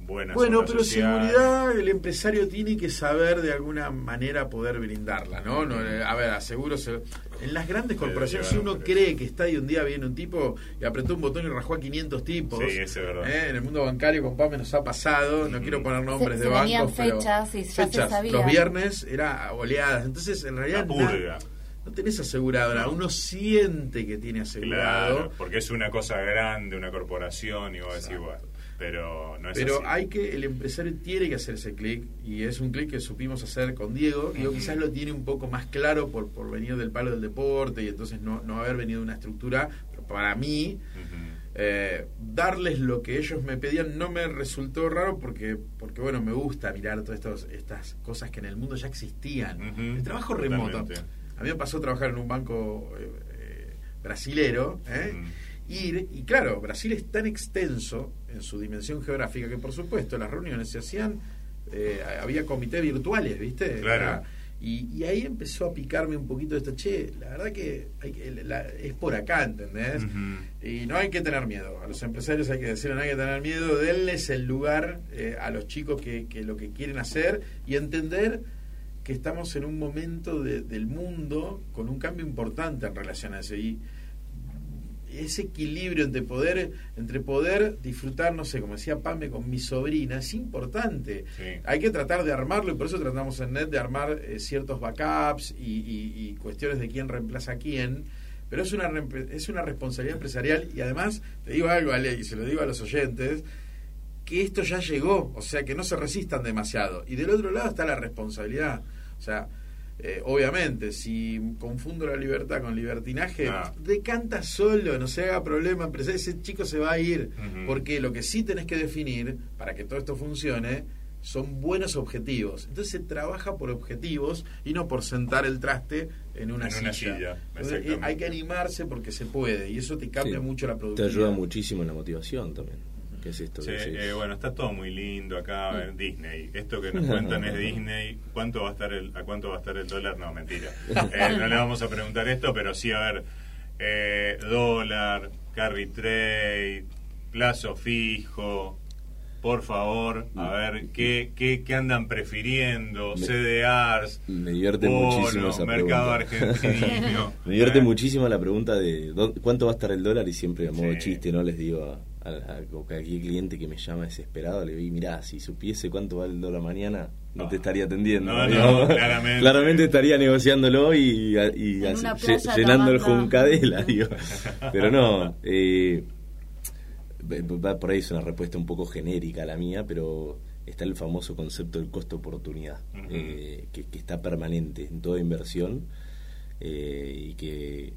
buena bueno, pero social. seguridad el empresario tiene que saber de alguna manera poder brindarla, ¿no? no eh, a ver, aseguro, se- en las grandes corporaciones, si uno cree que está y un día viene un tipo y apretó un botón y rajó a 500 tipos, Sí, eso es verdad. ¿eh? en el mundo bancario con Pame nos ha pasado, no quiero poner nombres Se- de se bancos, pero fechas y ya se fechas. sabía. los viernes era oleadas, entonces en realidad La na-. No tenés asegurado, uno siente que tiene asegurado. Claro, porque es una cosa grande, una corporación, y vos decís, Exacto. bueno, pero no es Pero así. hay que, el empresario tiene que hacer ese clic y es un clic que supimos hacer con Diego. Diego Ujú. quizás lo tiene un poco más claro por, por venir del palo del deporte y entonces no, no haber venido de una estructura. Pero para mí, eh, darles lo que ellos me pedían no me resultó raro porque, porque bueno, me gusta mirar todas estos- estas cosas que en el mundo ya existían. El trabajo remoto. totalmente. A mí me pasó trabajar en un banco eh, eh, brasilero. ¿eh? Ujú. ir y claro, Brasil es tan extenso en su dimensión geográfica que por supuesto las reuniones se hacían, eh, había comités virtuales, ¿viste? Claro. Y, y ahí empezó a picarme un poquito esto, che, la verdad que, hay la- es por acá, ¿entendés? Y no hay que tener miedo, a los empresarios hay que decirle, no hay que tener miedo, denles el lugar eh, a los chicos que, que lo que quieren hacer y entender que estamos en un momento de- del mundo con un cambio importante en relación a eso. Y ese equilibrio entre poder, entre poder disfrutar, no sé, como decía Pame con mi sobrina, es importante. Sí. Hay que tratar de armarlo y por eso tratamos en NET de armar eh, ciertos backups y, y- y cuestiones de quién reemplaza a quién. Pero es una, es una responsabilidad empresarial y además, te digo algo, Ale, y se lo digo a los oyentes, que esto ya llegó, o sea, que no se resistan demasiado. Y del otro lado está la responsabilidad. O sea, eh, obviamente, si confundo la libertad con libertinaje, Ah. decanta solo, no se haga problema, ese chico se va a ir. Porque lo que sí tenés que definir para que todo esto funcione son buenos objetivos. Entonces se trabaja por objetivos y no por sentar el traste en una En silla. una silla, Entonces, exactamente. hay que animarse porque se puede y eso te cambia Sí. mucho la Te productividad. ayuda muchísimo en la motivación también. ¿Qué es esto? Sí, eh, bueno, está todo muy lindo acá, a ver, Disney. Esto que nos cuentan es Disney. ¿Cuánto va a estar el, ¿A cuánto va a estar el dólar? No, mentira. Eh, no le vamos a preguntar esto, pero sí, a ver, eh, dólar, carry trade, plazo fijo. Por favor, a ver, ¿qué, qué, qué andan prefiriendo? Me- CDRs, Me divierte bonos, muchísimo esa mercado pregunta. argentino. Me divierte Eh, muchísimo la pregunta de cuánto va a estar el dólar y siempre a modo Sí. chiste no les digo a, a, a cualquier cliente que me llama desesperado, le digo, mirá, si supiese cuánto vale el dólar mañana, no te Ah. estaría atendiendo. No, no, claramente. Claramente estaría negociándolo y, así, llenando el juncadela, digo. Pero no, eh, por ahí es una respuesta un poco genérica la mía, pero está el famoso concepto del costo-oportunidad, eh, que, que está permanente en toda inversión eh, y que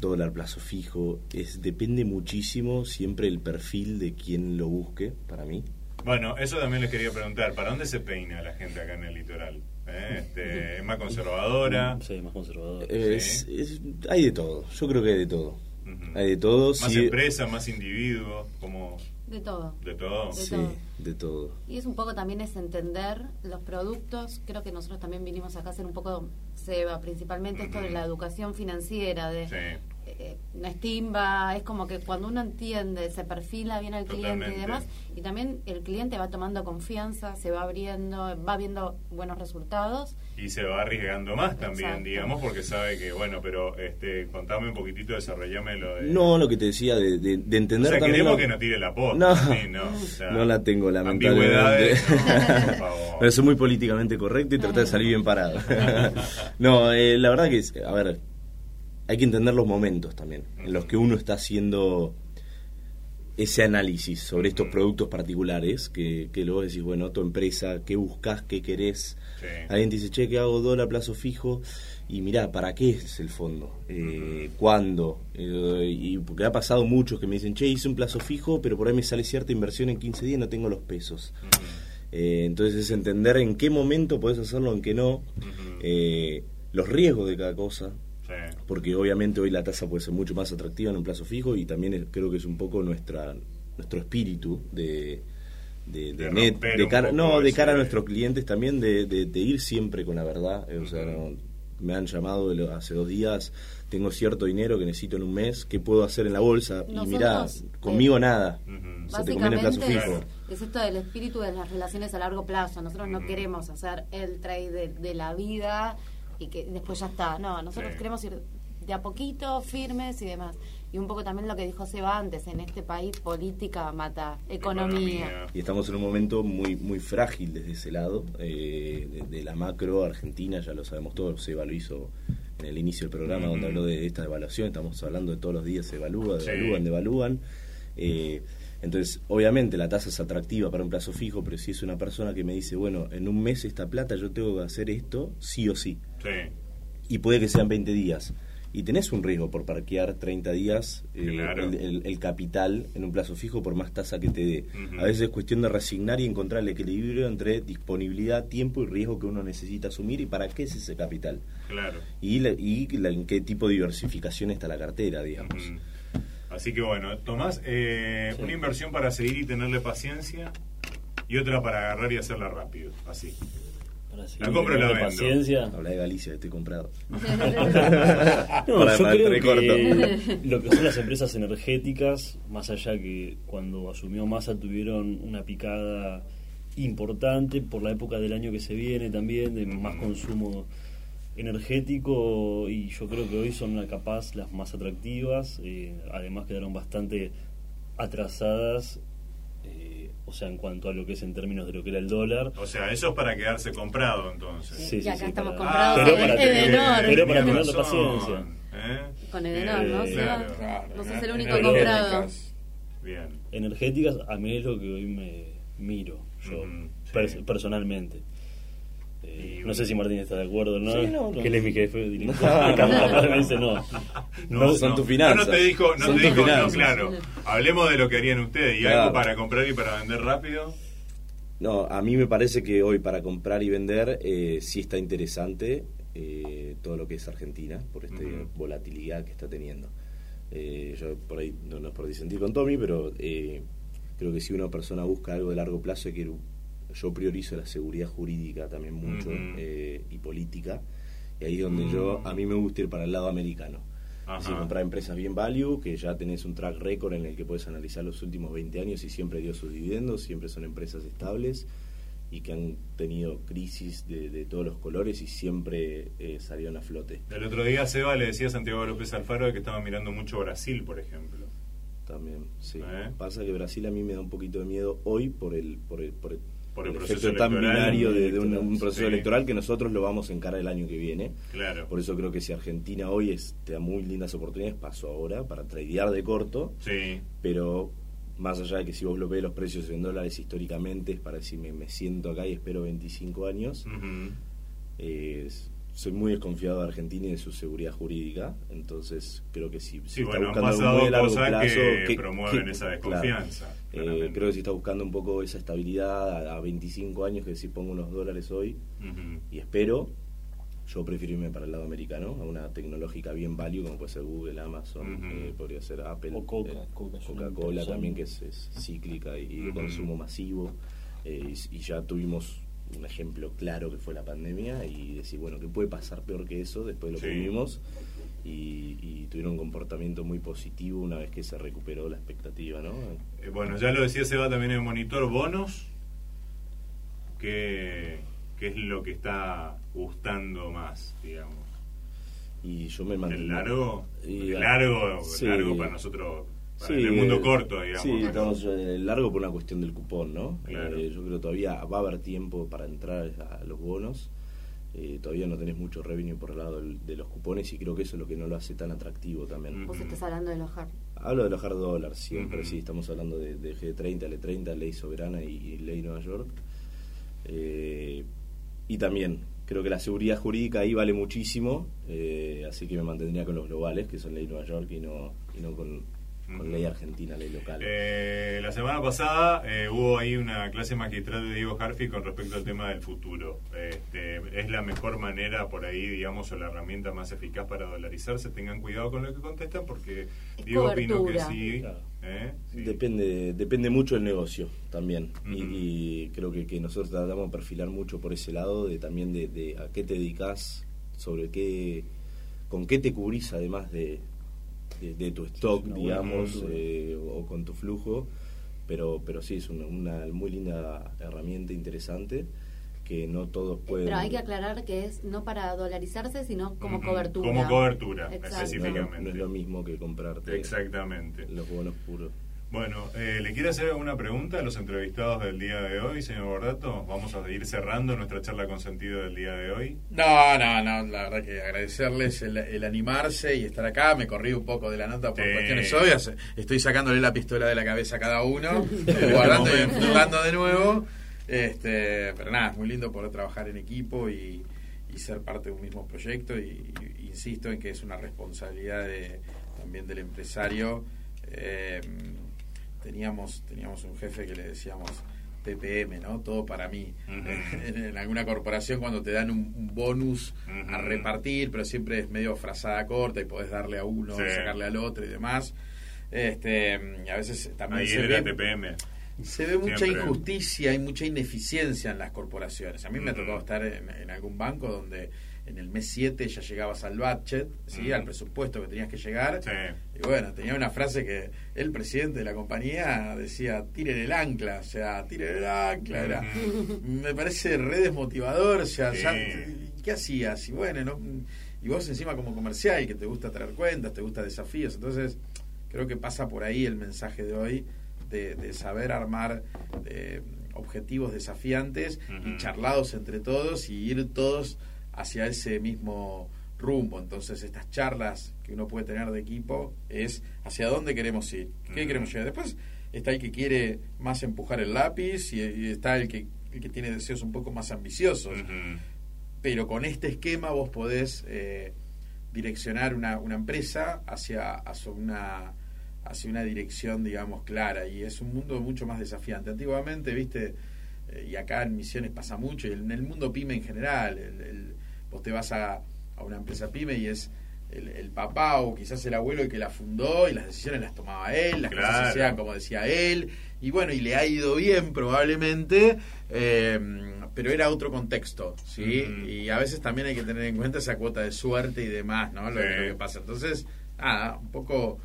dólar plazo fijo es depende muchísimo siempre el perfil de quien lo busque para mí Bueno, eso también les quería preguntar. ¿Para dónde se peina la gente acá en el litoral? ¿Eh? Este, ¿Es más conservadora? Sí, más conservador. Es- es- hay de todo yo creo que hay de todo hay de todo ¿Más sí- empresa, más individuo? como De todo. ¿De todo? De sí, todo. de todo Y es un poco también es entender los productos. Creo que nosotros también vinimos acá a hacer un poco, Seba, principalmente esto de la educación financiera, de. Eh, no es timba, es como que cuando uno entiende, se perfila bien al cliente Totalmente. y demás, y también el cliente va tomando confianza, se va abriendo, va viendo buenos resultados. Y se va arriesgando más también, Exacto. digamos, porque sabe que, bueno, pero este, contame un poquitito, desarrollame lo de... no lo que te decía de, de- de o entender sea, también queremos lo- que no tire la posta. No. sí, no, o sea, no la tengo lamentablemente Ambigüedades, no, por favor. Pero soy muy políticamente correcto y tratar de salir bien parado. no, eh, la verdad que, es, a ver, hay que entender los momentos también, en los que uno está haciendo ese análisis sobre estos Ujú. productos particulares, que, que luego decís, bueno, tu empresa, ¿qué buscas? ¿Qué querés? Sí. Alguien te dice, che, que hago dólar a plazo fijo? Y mirá, ¿para qué es el fondo? Eh, ¿Cuándo? Eh, y porque ha pasado muchos que me dicen, che, hice un plazo fijo, pero por ahí me sale cierta inversión en 15 días y no tengo los pesos. Ujú, Eh, entonces es entender en qué momento podés hacerlo, en qué no, eh, los riesgos de cada cosa, Sí. porque obviamente hoy la tasa puede ser mucho más atractiva en un plazo fijo y también es- creo que es un poco nuestra nuestro espíritu de de, de De net, de cara, no de cara a nuestros clientes también de, de- de ir siempre con la verdad. Eh, o sea no- me han llamado de lo- hace dos días tengo cierto dinero que necesito en un mes qué puedo hacer en la bolsa y Nosotros, mirá eh, conmigo nada. Ujú. o sea, te conviene Básicamente plazo es, fijo. Es esto del espíritu de las relaciones a largo plazo. Nosotros no queremos hacer el trade de, de la vida y que después ya está. No, nosotros Sí. queremos ir de a poquito, firmes y demás. Y un poco también lo que dijo Seba antes, en este país política mata economía. y estamos en un momento muy muy frágil desde ese lado eh, de, de la macro argentina ya lo sabemos todos Seba lo hizo en el inicio del programa Ujú. donde habló de esta evaluación estamos hablando de todos los días se evalúa Sí. devalúan devalúan Eh, entonces obviamente la tasa es atractiva para un plazo fijo pero si es una persona que me dice bueno en un mes esta plata yo tengo que hacer esto sí o sí Sí. y puede que sean 20 días. Y tenés un riesgo por parquear 30 días eh, Claro. el, el- el capital en un plazo fijo por más tasa que te dé. A veces es cuestión de resignar y encontrar el equilibrio entre disponibilidad, tiempo y riesgo que uno necesita asumir y para qué es ese capital. Claro. Y, la- y la- en qué tipo de diversificación está la cartera, digamos. Así que bueno, Tomás, eh, Sí. una inversión para seguir y tenerle paciencia y otra para agarrar y hacerla rápido, así. La compro la vendo. paciencia. Habla de Galicia, estoy comprado. No, Para- yo para creo recorto. que lo que son las empresas energéticas, más allá que cuando asumió Massa tuvieron una picada importante por la época del año que se viene también, de más consumo energético y yo creo que hoy son capaz las más atractivas, eh, además quedaron bastante atrasadas, o sea, en cuanto a lo que es en términos de lo que era el dólar. O sea, eso es para quedarse comprado entonces. Sí, y sí, acá sí, estamos para- comprados Pero en para tener- Edenor. pero para tener razón, paciencia. ¿eh? Con Edenor, ¿no? Eh, Seba? claro, no sos claro. el único Energéticas. comprado. Bien. energéticas, a mí es lo que hoy me miro yo pers- sí. personalmente. Y Eh, no sé si Martín está de acuerdo, ¿no? Sí, no, no. Que él es mi jefe. director. No, no, Capaz me dice no. No, son tus finanzas. no te dijo, no Son te dijo, no, claro. Hablemos de lo que harían ustedes. ¿Y Claro. algo para comprar y para vender rápido? No, a mí me parece que hoy para comprar y vender eh, sí está interesante eh, todo lo que es Argentina por esta volatilidad que está teniendo. Eh, yo por ahí no, no es por disentir con Tommy, pero eh, creo que si una persona busca algo de largo plazo, hay que yo priorizo la seguridad jurídica también mucho eh, y política. Y ahí es donde yo, a mí me gusta ir para el lado americano. Ajá. Es decir, comprar empresas bien value, que ya tenés un track record en el que puedes analizar los últimos 20 años y siempre dio sus dividendos, siempre son empresas estables y que han tenido crisis de, de todos los colores y siempre eh, salieron a flote. El otro día Seba le decía a Santiago López Alfaro que estaba mirando mucho Brasil, por ejemplo. También, sí. ¿Eh? Pasa que Brasil a mí me da un poquito de miedo hoy por el, por el, por el, Por el el proceso tan binario de, de un, un proceso Sí. electoral que nosotros lo vamos a encarar el año que viene. Claro. Por eso creo que si Argentina hoy es, te da muy lindas oportunidades, paso ahora para tradear de corto, Sí. pero más allá de que si vos lo ves los precios en dólares históricamente, es para decir me, siento acá y espero 25 años, Ujú. eh, s- soy muy desconfiado de Argentina y de su seguridad jurídica, entonces creo que si, si Sí, está bueno, han buscando algo pasado muy a largo cosas plazo, que promueven esa claro, desconfianza, eh, creo que si está buscando un poco esa estabilidad a, a 25 años, que si pongo unos dólares hoy y espero, yo prefiero irme para el lado americano, a una tecnológica bien value como puede ser Google, Amazon, eh, podría ser Apple, O eh, Coca Coca-Cola también que es, es cíclica y, y de consumo masivo eh, y, y ya tuvimos un ejemplo claro que fue la pandemia y decir, bueno, ¿qué puede pasar peor que eso después de lo que Sí. vivimos? Y, y tuvieron un comportamiento muy positivo una vez que se recuperó la expectativa, ¿no? Eh, bueno, ya lo decía Seba también en el monitor, bonos. ¿Qué, ¿Qué es lo que está gustando más, digamos? Y yo me ¿El mantengo... largo? Y- el largo, sí. largo para nosotros, Sí, el mundo eh, corto, digamos. Sí, estamos eh, largo por una cuestión del cupón, ¿no? Claro. Eh, yo creo que todavía va a haber tiempo para entrar a los bonos. Eh, todavía no tenés mucho revenue por el lado de los cupones y creo que eso es lo que no lo hace tan atractivo también. Vos estás hablando de los hard. Hablo de los hard dollars siempre, Ujú. sí, estamos hablando de, de G30, L30, Ley Soberana y, y Ley Nueva York. Eh, y también creo que la seguridad jurídica ahí vale muchísimo, eh, así que me mantendría con los globales, que son Ley Nueva York y no, y no con, con. Ley Argentina, Ley local. Eh, la semana pasada eh, hubo ahí una clase magistral de Diego Harfi con respecto al tema del futuro. Este, es la mejor manera por ahí, digamos, o la herramienta más eficaz para dolarizarse. Tengan cuidado con lo que contestan porque Es Diego opino que cobertura. sí. Claro. ¿eh? Sí. Depende, depende mucho del negocio también. Y- creo que, que nosotros tratamos de perfilar mucho por ese lado, de también de, de a qué te dedicas, sobre qué, con qué te cubrís además de, de, de tu stock, digamos, eh, o con tu flujo. Pero, pero sí, es una, una muy linda herramienta interesante que no todos pueden... Pero hay que aclarar que es no para dolarizarse, sino como cobertura. Como cobertura, Exacto. no, específicamente. no es lo mismo que comprarte Exactamente. los bonos puros. Bueno, eh, ¿le quiere hacer alguna pregunta a los entrevistados del día de hoy, señor Bordato? Vamos a ir cerrando nuestra charla con sentido del día de hoy. No, no, no, la verdad que agradecerles el, el animarse y estar acá. Me corrí un poco de la nota por Sí. cuestiones obvias. Estoy sacándole la pistola de la cabeza a cada uno, eh, guardando y enfundando de nuevo. Este, pero nada, es muy lindo poder trabajar en equipo y, y ser parte de un mismo proyecto. Y, y insisto en que es una responsabilidad de, también del empresario. Eh, teníamos, teníamos un jefe que le decíamos TPM, ¿no? Todo para mí. En, en alguna corporación cuando te dan un, un bonus a repartir, pero siempre es medio frazada corta y podés darle a uno, Sí. sacarle al otro y demás. Este, y a veces también Ahí se era ve, TPM. se ve mucha injusticia y mucha ineficiencia en las corporaciones. A mí me ha tocado estar en, en algún banco donde en el mes 7 ya llegabas al budget, ¿sí? Al presupuesto que tenías que llegar. Sí. Y bueno, tenía una frase que el presidente de la compañía decía, tiren el ancla, o sea, tiren el ancla. Era, me parece re desmotivador, o sea, Sí. ya, ¿qué hacías? Y bueno, ¿no? y vos encima como comercial, que te gusta traer cuentas, te gusta desafíos, entonces creo que pasa por ahí el mensaje de hoy, de, de saber armar eh, objetivos desafiantes y charlados entre todos y ir todos hacia ese mismo rumbo. Entonces, estas charlas que uno puede tener de equipo es hacia dónde queremos ir, qué queremos llegar. Después está el que quiere más empujar el lápiz y, y está el que, el que tiene deseos un poco más ambiciosos. Pero con este esquema vos podés eh, direccionar una, una empresa hacia, hacia una hacia una dirección, digamos, clara. Y es un mundo mucho más desafiante. Antiguamente, viste, eh, y acá en Misiones pasa mucho, y en el mundo pyme en general, el- el- vos te vas a, a una empresa pyme y es el, el papá o quizás el abuelo el que la fundó y las decisiones las tomaba él, las cosas Claro. se hacían como decía él, y bueno, y le ha ido bien probablemente, eh, pero era otro contexto, ¿sí? Ujú. Y a veces también hay que tener en cuenta esa cuota de suerte y demás, ¿no? Lo, Sí. lo que pasa. Entonces, nada, un poco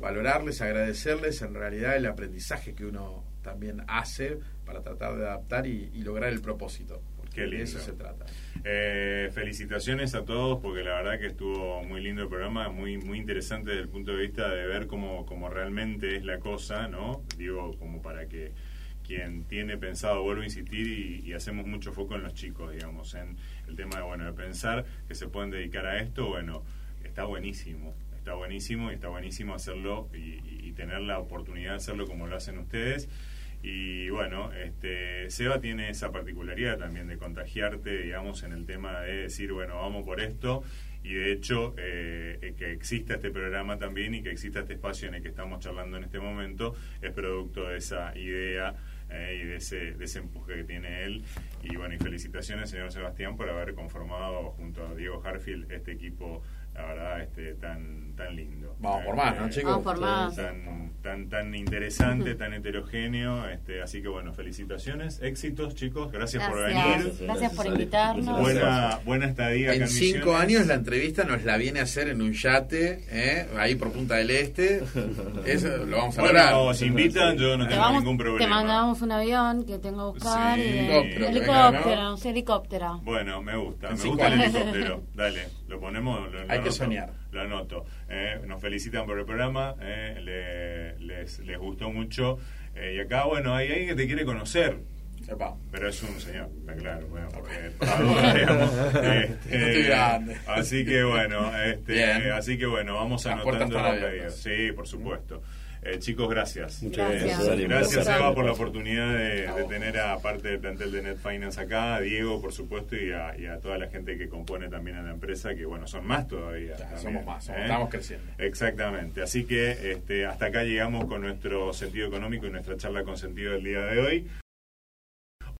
valorarles, agradecerles en realidad el aprendizaje que uno también hace para tratar de adaptar y, y lograr el propósito. Qué de lindo. eso se trata. Eh, felicitaciones a todos porque la verdad que estuvo muy lindo el programa, muy muy interesante desde el punto de vista de ver cómo, cómo realmente es la cosa, ¿no? Digo, como para que quien tiene pensado, vuelvo a insistir y, y hacemos mucho foco en los chicos, digamos, en el tema de, bueno, de pensar que se pueden dedicar a esto, bueno, está buenísimo, está buenísimo y está buenísimo hacerlo y, y tener la oportunidad de hacerlo como lo hacen ustedes. Y bueno, este, Seba tiene esa particularidad también de contagiarte, digamos, en el tema de decir, bueno, vamos por esto. Y de hecho, eh, que exista este programa también y que exista este espacio en el que estamos charlando en este momento es producto de esa idea eh, y de ese, de ese empuje que tiene él. Y bueno, y felicitaciones, señor Sebastián, por haber conformado junto a Diego Harfield este equipo, la verdad, este tan, tan lindo. Vamos por más, ¿no, Eh, chicos? Vamos por más. tan, tan, tan interesante, tan heterogéneo. Este, así que bueno, felicitaciones, éxitos, chicos. Gracias, por venir. Gracias, Gracias, por invitarnos. Buena, buena estadía. acá En cinco años la entrevista nos la viene a hacer en un yate, ¿eh? ahí por Punta del Este. Eso lo vamos a Bueno, lograr. si invitan, yo no Te, tengo vamos- ningún te problema. mandamos un avión que tengo que buscar. Sí. y- Helicóptero, no helicóptero. Bueno, me gusta, En me gusta el helicóptero. Dale, lo ponemos. Lo, lo Hay que anoto, soñar. Lo anoto. Eh, nos felicitan por el programa, eh, le- les, les gustó mucho. Eh, y acá, bueno, hay alguien que te quiere conocer. Epa. Pero es un señor, está claro, bueno, duda, digamos, este. Así que bueno, este, así que bueno, vamos Las anotando los. Sí, por supuesto. Eh, chicos, gracias. Muchas Gracias. gracias. Gracias, Eva, por la oportunidad de, de tener a parte del plantel de Net Finance acá, a Diego, por supuesto, y a, y a toda la gente que compone también a la empresa, que bueno, son más todavía. Ya, también, somos más, somos- ¿eh? estamos creciendo. Exactamente. Así que este, hasta acá llegamos con nuestro sentido económico y nuestra charla con sentido del día de hoy.